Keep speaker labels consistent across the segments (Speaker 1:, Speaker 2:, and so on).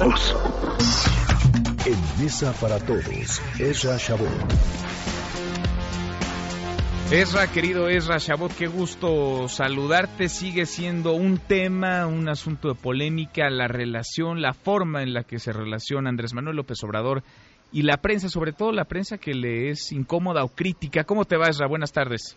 Speaker 1: todos.
Speaker 2: En Mesa para Todos, Ezra Shabot.
Speaker 3: Ezra, querido Ezra Shabot, qué gusto saludarte. Sigue siendo un tema, un asunto de polémica, la relación, la forma en la que se relaciona Andrés Manuel López Obrador y la prensa, sobre todo la prensa que le es incómoda o crítica. ¿Cómo te va, Ezra? Buenas tardes.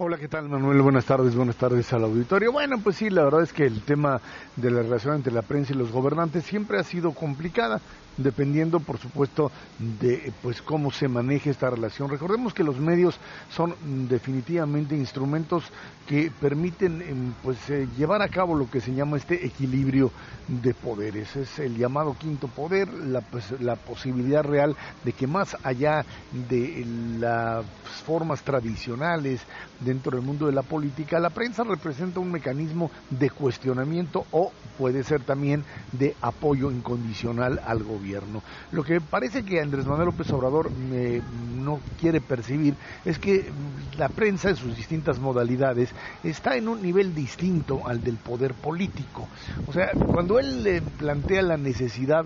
Speaker 4: Hola, ¿qué tal Manuel? Buenas tardes, buenas tardes al auditorio. Bueno, pues sí, la verdad es que el tema de la relación entre la prensa y los gobernantes siempre ha sido complicada dependiendo por supuesto de pues cómo se maneje esta relación. Recordemos que los medios son definitivamente instrumentos que permiten em, pues eh, llevar a cabo lo que se llama este equilibrio de poderes. Es el llamado quinto poder, la, pues, la posibilidad real de que más allá de las formas tradicionales dentro del mundo de la política, la prensa representa un mecanismo de cuestionamiento o puede ser también de apoyo incondicional al gobierno. Lo que parece que Andrés Manuel López Obrador eh, no quiere percibir es que la prensa en sus distintas modalidades está en un nivel distinto al del poder político. O sea, cuando él le plantea la necesidad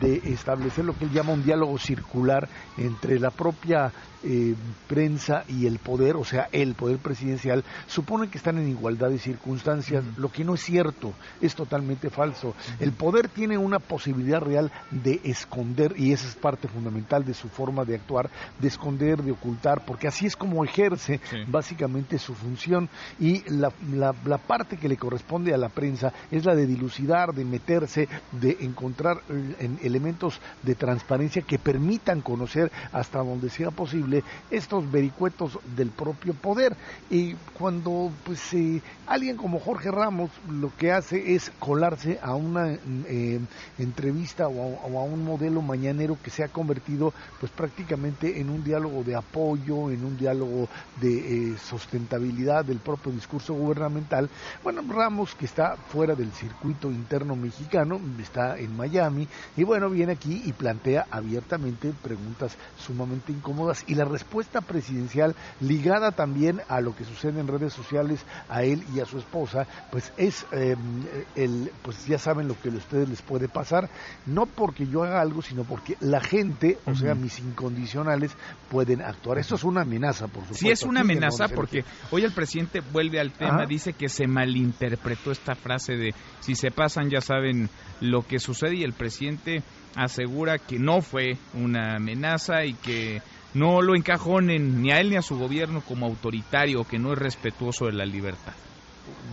Speaker 4: de establecer lo que él llama un diálogo circular entre la propia eh, prensa y el poder, o sea, el poder presidencial, supone que están en igualdad de circunstancias, lo que no es cierto, es totalmente falso. El poder tiene una posibilidad real de esconder, y esa es parte fundamental de su forma de actuar, de esconder, de ocultar, porque así es como ejerce básicamente su función, y la, la, parte que le corresponde a la prensa es la de dilucidar, de meterse, de encontrar eh, elementos de transparencia que permitan conocer hasta donde sea posible estos vericuetos del propio poder. Y cuando pues eh, alguien como Jorge Ramos lo que hace es colarse a una eh, entrevista o a, un modelo mañanero que se ha convertido pues prácticamente en un diálogo de apoyo, en un diálogo de eh, sustentabilidad del propio discurso gubernamental. Bueno, Ramos que está fuera del circuito interno mexicano, está en Miami y bueno, viene aquí y plantea abiertamente preguntas sumamente incómodas y la respuesta presidencial ligada también a lo que sucede en redes sociales a él y a su esposa, pues es em, el, pues ya saben lo que a ustedes les puede pasar, no porque yo haga algo, sino porque la gente, o sea, mis incondicionales pueden actuar. Esto es una amenaza, por supuesto.
Speaker 3: Sí, es una amenaza porque hoy el presidente vuelve al tema, dice que se malinterpretó esta frase de si se pasan ya saben lo que sucede y el presidente asegura que no fue una amenaza y que no lo encajonen ni a él ni a su gobierno como autoritario que no es respetuoso de la libertad.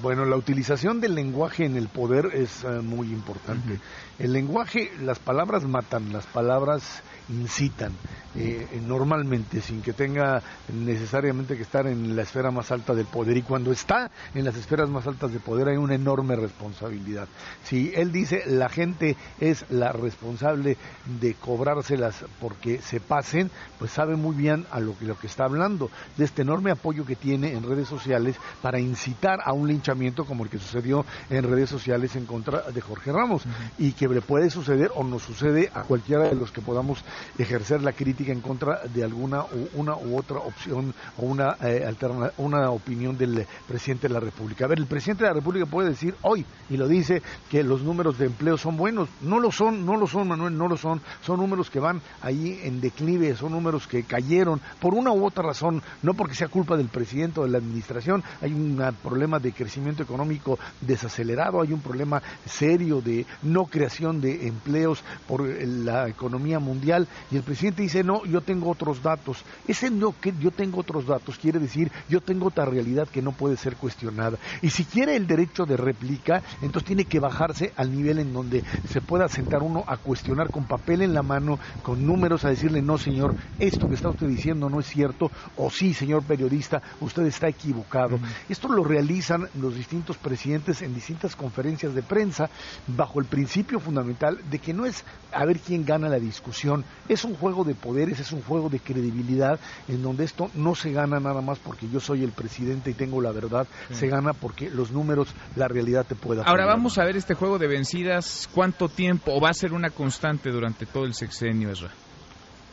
Speaker 4: Bueno, la utilización del lenguaje en el poder es eh, muy importante. El lenguaje, las palabras matan, las palabras incitan eh, normalmente, sin que tenga necesariamente que estar en la esfera más alta del poder. Y cuando está en las esferas más altas de poder hay una enorme responsabilidad. Si él dice la gente es la responsable de cobrárselas porque se pasen, pues sabe muy bien a lo que, lo que está hablando, de este enorme apoyo que tiene en redes sociales para incitar a un linchamiento como el que sucedió en redes sociales en contra de Jorge Ramos y que le puede suceder o nos sucede a cualquiera de los que podamos ejercer la crítica en contra de alguna u, una u otra opción o una, eh, una opinión del presidente de la República. A ver, el presidente de la República puede decir hoy, y lo dice, que los números de empleo son buenos. No lo son, no lo son, Manuel, no lo son. Son números que van ahí en declive, son números que cayeron por una u otra razón, no porque sea culpa del presidente o de la administración. Hay un problema de crecimiento económico desacelerado, hay un problema serio de no creación de empleos por la economía mundial y el presidente dice, no, yo tengo otros datos. Ese no que yo tengo otros datos quiere decir, yo tengo otra realidad que no puede ser cuestionada. Y si quiere el derecho de réplica, entonces tiene que bajarse al nivel en donde se pueda sentar uno a cuestionar con papel en la mano, con números, a decirle, no señor, esto que está usted diciendo no es cierto, o sí, señor periodista, usted está equivocado. Esto lo realizan los distintos presidentes en distintas conferencias de prensa bajo el principio fundamental de que no es a ver quién gana la discusión, es un juego de poderes, es un juego de credibilidad en donde esto no se gana nada más porque yo soy el presidente y tengo la verdad, se gana porque los números, la realidad te pueda.
Speaker 3: Ahora vamos a ver este juego de vencidas, cuánto tiempo o va a ser una constante durante todo el sexenio, Ezra.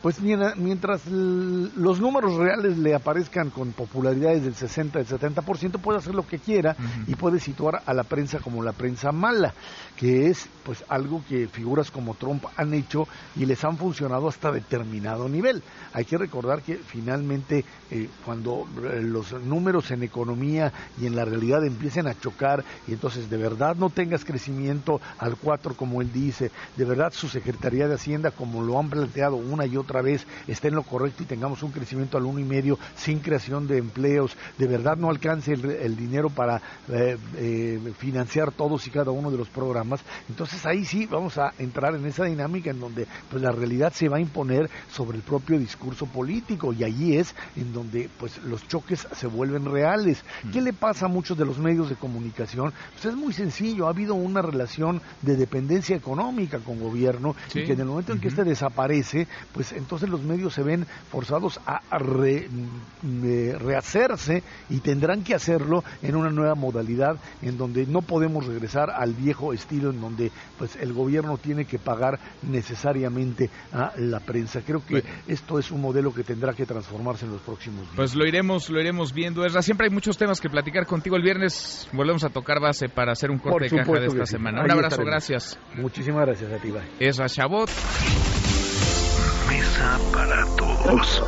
Speaker 4: Pues mientras los números reales le aparezcan con popularidades del 60, del 70%, puede hacer lo que quiera y puede situar a la prensa como la prensa mala, que es pues algo que figuras como Trump han hecho y les han funcionado hasta determinado nivel. Hay que recordar que finalmente eh, cuando eh, los números en economía y en la realidad empiecen a chocar y entonces de verdad no tengas crecimiento al 4 como él dice, de verdad su Secretaría de Hacienda como lo han planteado una y otra vez esté en lo correcto y tengamos un crecimiento al uno y medio sin creación de empleos, de verdad no alcance el, dinero para eh, financiar todos y cada uno de los programas, entonces ahí sí vamos a entrar en esa dinámica en donde pues la realidad se va a imponer sobre el propio discurso político y allí es en donde pues los choques se vuelven reales. Mm. ¿Qué le pasa a muchos de los medios de comunicación? Pues es muy sencillo, ha habido una relación de dependencia económica con gobierno y que en el momento en que este desaparece, pues entonces los medios se ven forzados a mm, eh, rehacerse y tendrán que hacerlo en una nueva modalidad en donde no podemos regresar al viejo estilo en donde pues el gobierno tiene que pagar necesariamente a la prensa. Creo que esto es un modelo que tendrá que transformarse en los próximos días.
Speaker 3: Pues lo iremos, lo iremos viendo. Esra, siempre hay muchos temas que platicar contigo. El viernes volvemos a tocar base para hacer un corte de caja de esta semana. Un abrazo, gracias.
Speaker 4: Muchísimas gracias a ti,
Speaker 3: Esra Chabot.
Speaker 2: Para todos.